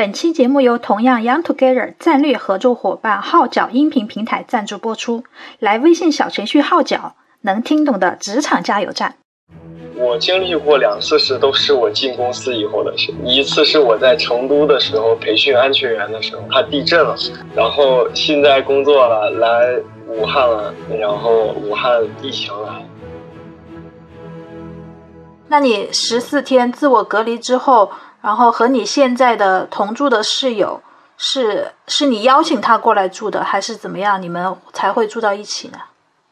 本期节目由同样 Young Together 战略合作伙伴号角音频平台赞助播出。来微信小程序号角，能听懂的职场加油站。我经历过两次事，都是我进公司以后的事。一次是我在成都的时候培训安全员的时候，它地震了，然后现在工作了，来武汉了，然后武汉疫情了。那你十四天自我隔离之后，然后和你现在的同住的室友，是是你邀请他过来住的，还是怎么样？你们才会住到一起呢？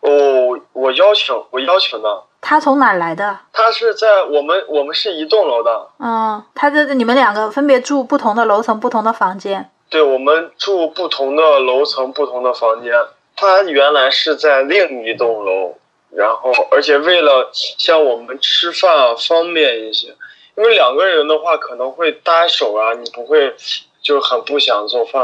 哦，我邀请，我邀请的。他从哪儿来的？他是在我们我们是一栋楼的。嗯，他这你们两个分别住不同的楼层、不同的房间。对，我们住不同的楼层、不同的房间。他原来是在另一栋楼，然后而且为了像我们吃饭方便一些，因为两个人的话可能会搭手啊，你不会就很不想做饭，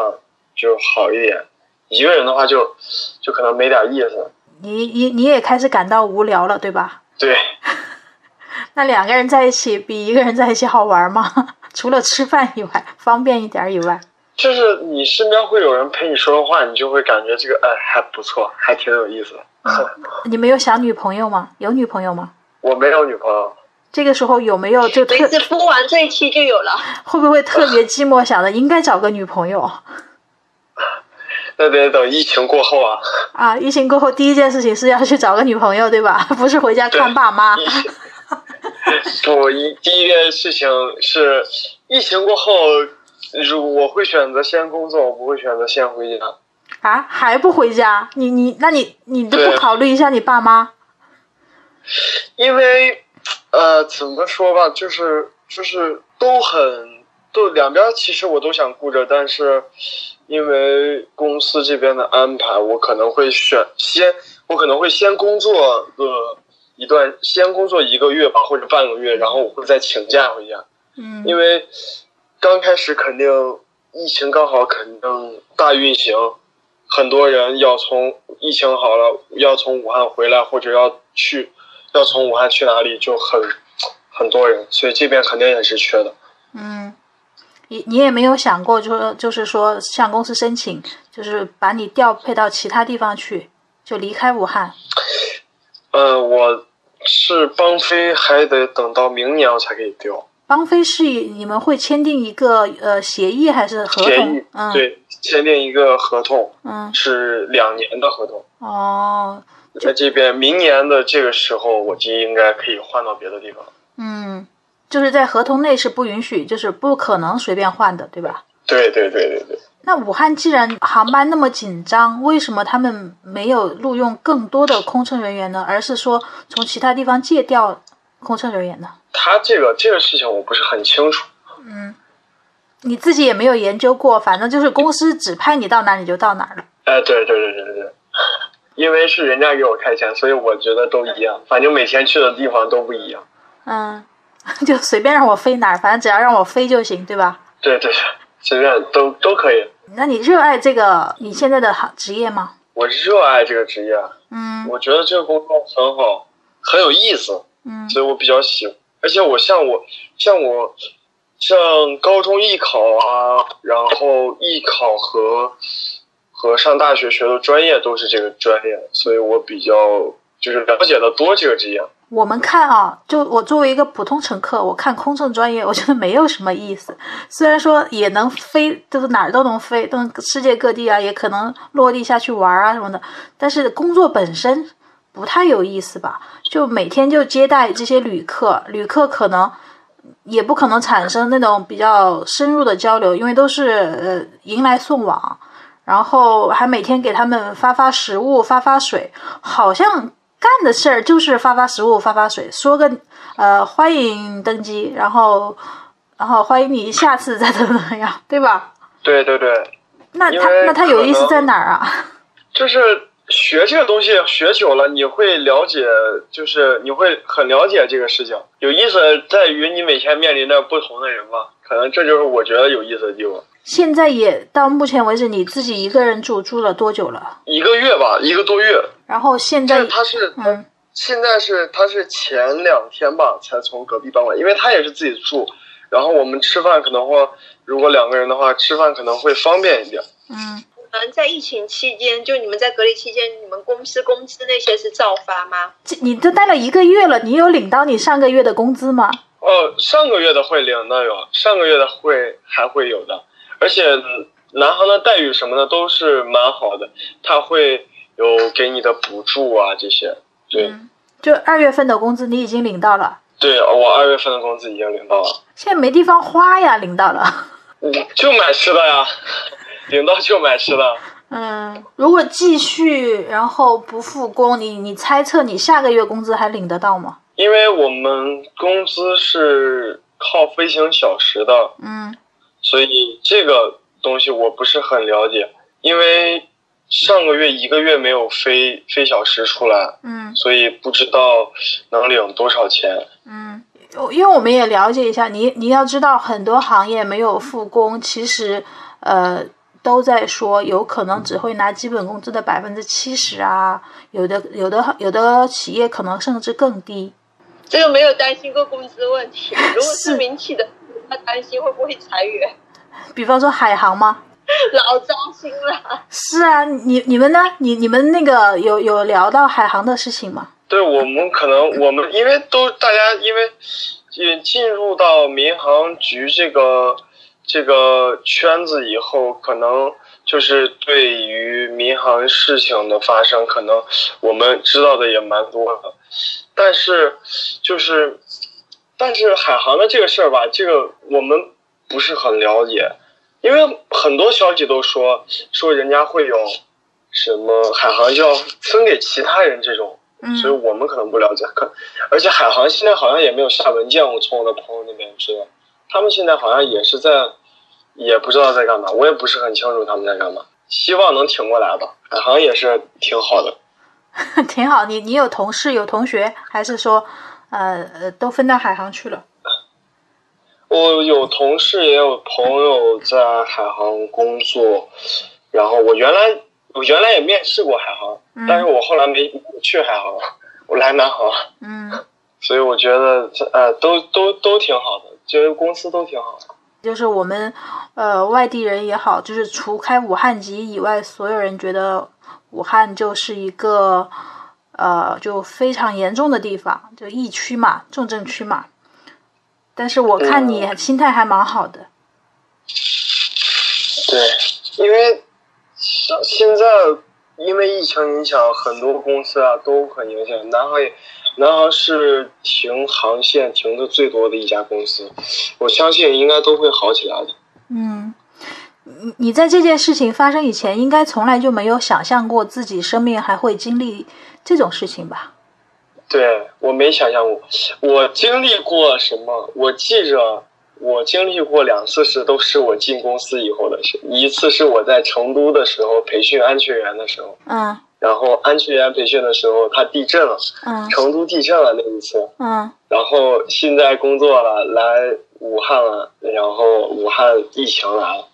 就好一点。一个人的话就就可能没点意思。你你你也开始感到无聊了，对吧？对。那两个人在一起比一个人在一起好玩吗？除了吃饭以外，方便一点以外，就是你身边会有人陪你说说话，你就会感觉这个哎还不错，还挺有意思的。你没有想女朋友吗？有女朋友吗？我没有女朋友。这个时候有没有就每次播完这一期就有了？会不会特别寂寞，想着应该找个女朋友？那得等疫情过后啊！啊，疫情过后第一件事情是要去找个女朋友，对吧？不是回家看爸妈。不，一第一件事情是疫情过后，如我会选择先工作，我不会选择先回家。啊，还不回家？你你，那你你都不考虑一下你爸妈？因为，呃，怎么说吧，就是就是都很都两边，其实我都想顾着，但是。因为公司这边的安排，我可能会选先，我可能会先工作个一段，先工作一个月吧，或者半个月，然后我会再请假回家。嗯。因为刚开始肯定疫情刚好肯定大运行，很多人要从疫情好了要从武汉回来，或者要去要从武汉去哪里就很很多人，所以这边肯定也是缺的。嗯。你你也没有想过，说就是说向公司申请，就是把你调配到其他地方去，就离开武汉。呃，我是邦飞，还得等到明年我才可以调。邦飞是你们会签订一个呃协议还是合同？协议，对，签订一个合同，嗯，是两年的合同。哦，在这边明年的这个时候，我就应该可以换到别的地方。嗯。就是在合同内是不允许，就是不可能随便换的，对吧？对对对对对。那武汉既然航班那么紧张，为什么他们没有录用更多的空乘人员呢？而是说从其他地方借调空乘人员呢？他这个这个事情我不是很清楚。嗯，你自己也没有研究过，反正就是公司指派你到哪你就到哪了。哎，对对对对对对，因为是人家给我开钱，所以我觉得都一样，反正每天去的地方都不一样。嗯。就随便让我飞哪儿，反正只要让我飞就行，对吧？对对对，随便都都可以。那你热爱这个你现在的行职业吗？我热爱这个职业。嗯。我觉得这个工作很好，很有意思。嗯。所以我比较喜欢，而且我像我像我像高中艺考啊，然后艺考和和上大学学的专业都是这个专业，所以我比较就是了解的多这个职业。我们看啊，就我作为一个普通乘客，我看空乘专业，我觉得没有什么意思。虽然说也能飞，就是哪儿都能飞，都能世界各地啊，也可能落地下去玩啊什么的。但是工作本身不太有意思吧？就每天就接待这些旅客，旅客可能也不可能产生那种比较深入的交流，因为都是呃迎来送往，然后还每天给他们发发食物、发发水，好像。干的事儿就是发发食物、发发水，说个呃欢迎登机，然后然后欢迎你下次再怎么怎么样，对吧？对对对。那他那他有意思在哪儿啊？就是学这个东西学久了，你会了解，就是你会很了解这个事情。有意思在于你每天面临着不同的人嘛，可能这就是我觉得有意思的地方。现在也到目前为止，你自己一个人住住了多久了？一个月吧，一个多月。然后现在他是嗯，现在是他是前两天吧才从隔壁搬过来，因为他也是自己住。然后我们吃饭可能会如果两个人的话，吃饭可能会方便一点。嗯，你们在疫情期间，就你们在隔离期间，你们公司工资那些是照发吗？这你都待了一个月了，你有领到你上个月的工资吗？哦，上个月的会领到有，上个月的会还会有的，而且南航的待遇什么的都是蛮好的，他会有给你的补助啊这些。对、嗯，就二月份的工资你已经领到了，对，我二月份的工资已经领到了，现在没地方花呀，领到了。嗯，就买吃的呀，领到就买吃的。嗯，如果继续然后不复工，你你猜测你下个月工资还领得到吗？因为我们工资是靠飞行小时的，嗯所以这个东西我不是很了解，因为上个月一个月没有飞飞小时出来，嗯所以不知道能领多少钱。嗯，因为我们也了解一下，你你要知道很多行业没有复工，其实呃都在说有可能只会拿基本工资的百分之七十啊，有的有的有的企业可能甚至更低。这个没有担心过工资问题。如果是是民企的，他担心会不会裁员，比方说海航吗？老糟心了。是啊，你你们呢？你你们那个有有聊到海航的事情吗？对我们可能我们因为都大家因为也进入到民航局这个这个圈子以后，可能就是对于民航事情的发生，可能我们知道的也蛮多的。但是就是但是海航的这个事儿吧，这个我们不是很了解，因为很多消息都说说人家会有什么海航要分给其他人这种。所以嗯我们可能不了解，可而且海航现在好像也没有下文件，我从我的朋友那边知道，他们现在好像也是在，也不知道在干嘛，我也不是很清楚他们在干嘛，希望能挺过来吧。海航也是挺好的，挺好。你你有同事有同学，还是说呃呃都分到海航去了？我有同事也有朋友在海航工作，然后我原来我原来也面试过海航，嗯但是我后来没去海航，我来南航，嗯，所以我觉得这呃都都都挺好的，觉得公司都挺好的。就是我们呃外地人也好，就是除开武汉籍以外，所有人觉得武汉就是一个呃就非常严重的地方，就疫区嘛，重症区嘛。但是我看你心态还蛮好的，对，因为像现在因为疫情影响，很多公司啊都很影响。南航也，南航是停航线停的最多的一家公司，我相信应该都会好起来的。嗯，你你在这件事情发生以前，应该从来就没有想象过自己生命还会经历这种事情吧？对我没想象过，我经历过什么？我记着，我经历过两次是，都是我进公司以后的事。一次是我在成都的时候培训安全员的时候，嗯然后安全员培训的时候，他地震了，嗯成都地震了那一次。嗯然后现在工作了，来武汉了，然后武汉疫情来了，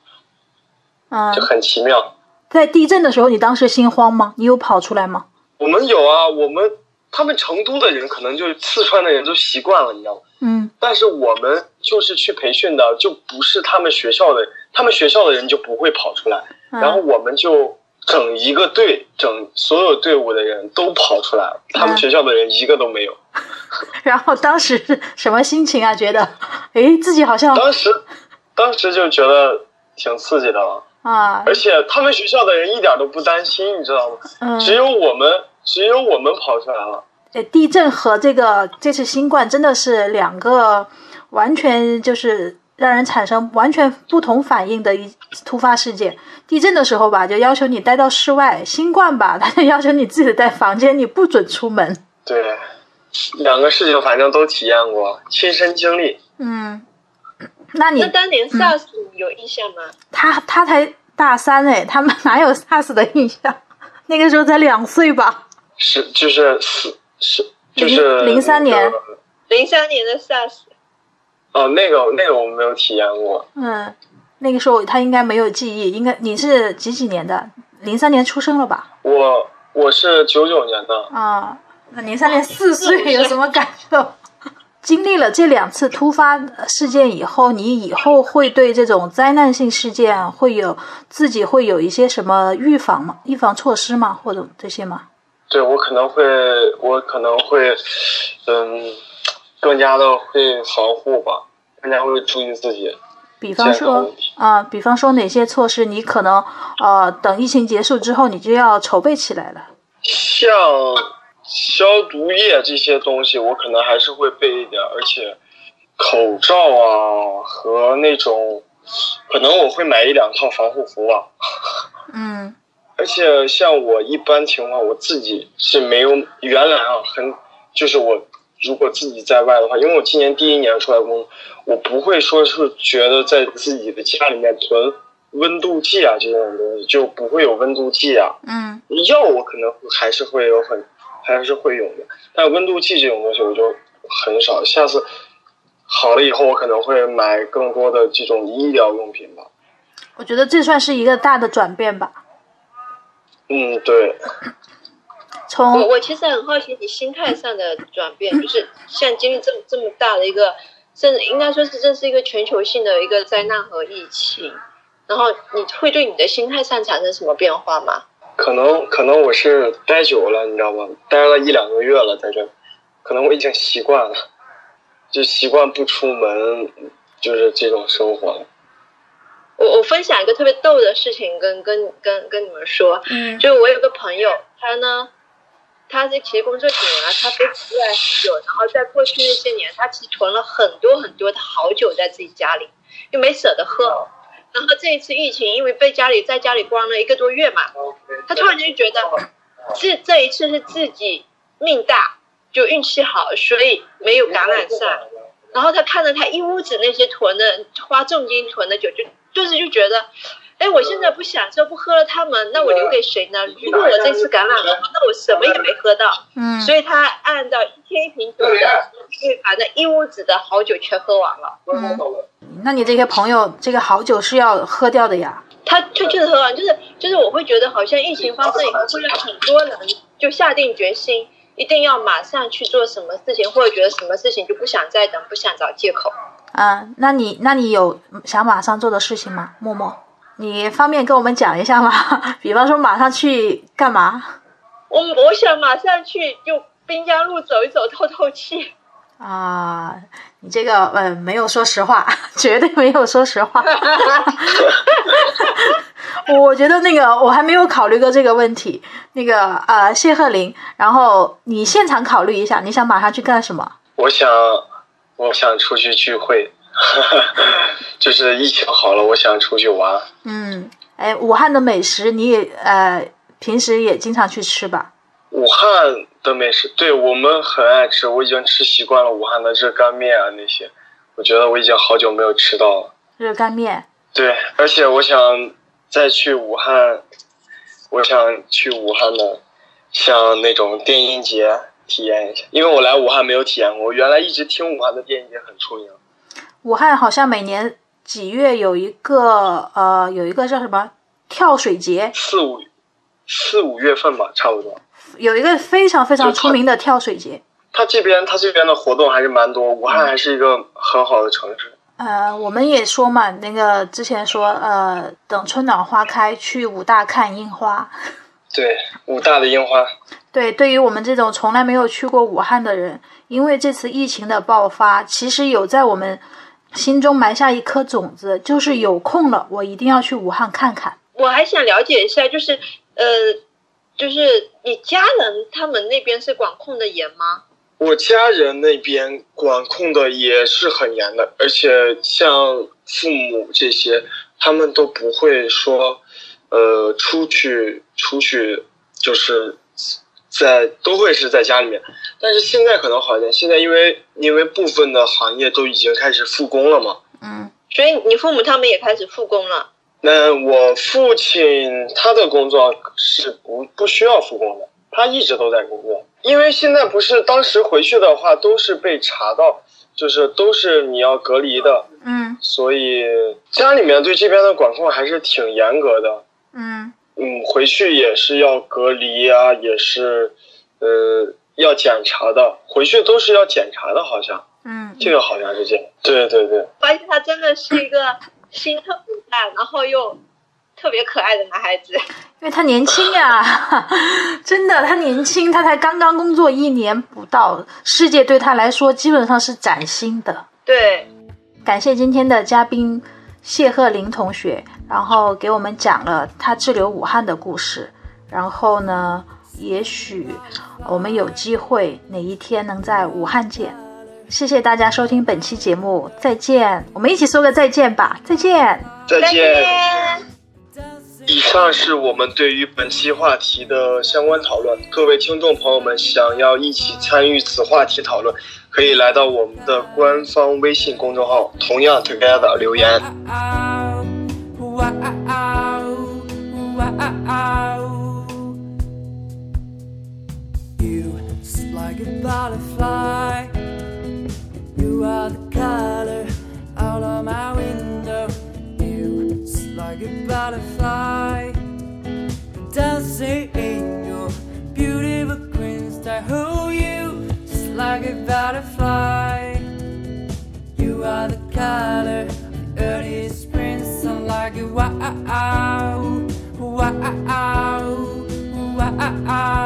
嗯就，很奇妙。在地震的时候，你当时心慌吗？你有跑出来吗？我们有啊，我们他们成都的人可能就四川的人都习惯了，你知道吗？嗯但是我们就是去培训的，就不是他们学校的，他们学校的人就不会跑出来，然后嗯我们就整一个队，整所有队伍的人都跑出来了，他们嗯学校的人一个都没有。然后当时是什么心情啊？觉得，哎，自己好像当时，当时就觉得挺刺激的了。啊，而且他们学校的人一点都不担心，你知道吗？嗯，只有我们，只有我们跑出来了。呃，地震和这个这次新冠真的是两个完全就是让人产生完全不同反应的一突发事件。地震的时候吧，就要求你待到室外；新冠吧，他就要求你自己在房间，你不准出门。对，两个事情反正都体验过，亲身经历。嗯，那你那当年 SARS 你有印象吗？他他才大三哎，他们哪有 SARS 的印象？那个时候才两岁吧？是就是四是就是零03年那个零三年的 SARS，哦，那个那个我没有体验过。嗯，那个时候他应该没有记忆，应该你是几几年的？零三年出生了吧？我我是九九年的，啊，那零三年四岁有什么感受？经历了这两次突发事件以后，你以后会对这种灾难性事件会有自己会有一些什么预防吗？预防措施吗？或者这些吗？对我可能会，我可能会，嗯，更加的会防护吧，更加会注意自己。比方说啊，比方说哪些措施，你可能呃，等疫情结束之后，你就要筹备起来了。像消毒液这些东西，我可能还是会备一点，而且口罩啊和那种，可能我会买一两套防护服吧。嗯。而且像我一般情况，我自己是没有原来啊，很就是我如果自己在外的话，因为我今年第一年出来工作，我不会说是觉得在自己的家里面囤温度计啊这种东西，就不会有温度计啊。嗯。药我可能还是会有很还是会有的，但温度计这种东西我就很少。下次好了以后，我可能会买更多的这种医疗用品吧。我觉得这算是一个大的转变吧。嗯，对。从我我其实很好奇你心态上的转变，就是像经历这么这么大的一个，甚至应该说是这是一个全球性的一个灾难和疫情，然后你会对你的心态上产生什么变化吗？可能可能我是待久了，你知道吗？待了一两个月了，在这，可能我已经习惯了，就习惯不出门，就是这种生活了。我我分享一个特别逗的事情，跟跟跟跟你们说，嗯，就是我有个朋友，他呢，他是其实工作几年了，他非常热爱酒，然后在过去那些年，他其实囤了很多很多的好酒在自己家里，又没舍得喝，然后这一次疫情，因为被家里在家里关了一个多月嘛，他突然间就觉得，这这一次是自己命大，就运气好，所以没有感染上，然后他看着他一屋子那些囤的花重金囤的酒，就。就是就觉得，哎，我现在不享受不喝了，他们那我留给谁呢？如果我这次感染了，那我什么也没喝到。嗯。所以他按照一天一瓶酒，的，去把那一屋子的好酒全喝完了。嗯。那你这些朋友，这个好酒是要喝掉的呀？他确确实喝完，就是就是我会觉得，好像疫情发生以后，会让很多人就下定决心，一定要马上去做什么事情，或者觉得什么事情就不想再等，不想找借口。啊，那你那你有想马上做的事情吗？默默，你方便跟我们讲一下吗？比方说马上去干嘛？我我想马上去就滨江路走一走，透透气。啊，你这个呃没有说实话，绝对没有说实话。我觉得那个我还没有考虑过这个问题。那个呃谢鹤林，然后你现场考虑一下，你想马上去干什么？我想。我想出去聚会，就是疫情好了，我想出去玩。嗯，哎，武汉的美食你也呃平时也经常去吃吧？武汉的美食，对我们很爱吃，我已经吃习惯了武汉的热干面啊那些，我觉得我已经好久没有吃到了。热干面。对，而且我想再去武汉，我想去武汉的，像那种电音节。体验一下，因为我来武汉没有体验过。我原来一直听武汉的电影节很出名。武汉好像每年几月有一个呃，有一个叫什么跳水节？四五四五月份吧，差不多。有一个非常非常出名的跳水节。他这边他这边的活动还是蛮多，武汉还是一个很好的城市。呃，我们也说嘛，那个之前说呃，等春暖花开去武大看樱花。对，武大的樱花。对，对于我们这种从来没有去过武汉的人，因为这次疫情的爆发，其实有在我们心中埋下一颗种子，就是有空了，我一定要去武汉看看。我还想了解一下，就是呃，就是你家人他们那边是管控的严吗？我家人那边管控的也是很严的，而且像父母这些，他们都不会说，呃，出去出去就是。在都会是在家里面，但是现在可能好一点。现在因为因为部分的行业都已经开始复工了嘛，嗯，所以你父母他们也开始复工了。那我父亲他的工作是不不需要复工的，他一直都在工作。因为现在不是当时回去的话都是被查到，就是都是你要隔离的，嗯，所以家里面对这边的管控还是挺严格的，嗯。嗯，回去也是要隔离啊，也是，呃，要检查的。回去都是要检查的，好像。嗯，这个好像是这样。对对对，发现他真的是一个心特别大，然后又特别可爱的男孩子。因为他年轻呀，真的，他年轻，他才刚刚工作一年不到，世界对他来说基本上是崭新的。对，感谢今天的嘉宾谢鹤林同学，然后给我们讲了他滞留武汉的故事。然后呢，也许我们有机会哪一天能在武汉见。谢谢大家收听本期节目，再见。我们一起说个再见吧，再见。再。见。以上是我们对于本期话题的相关讨论。各位听众朋友们，想要一起参与此话题讨论，可以来到我们的官方微信公众号，同样 Together 留言。You just like a butterfly. You are the color out of my window. You like a butterfly. Dancing in your beautiful you just like a butterfly. You are the color wow, wow, wow.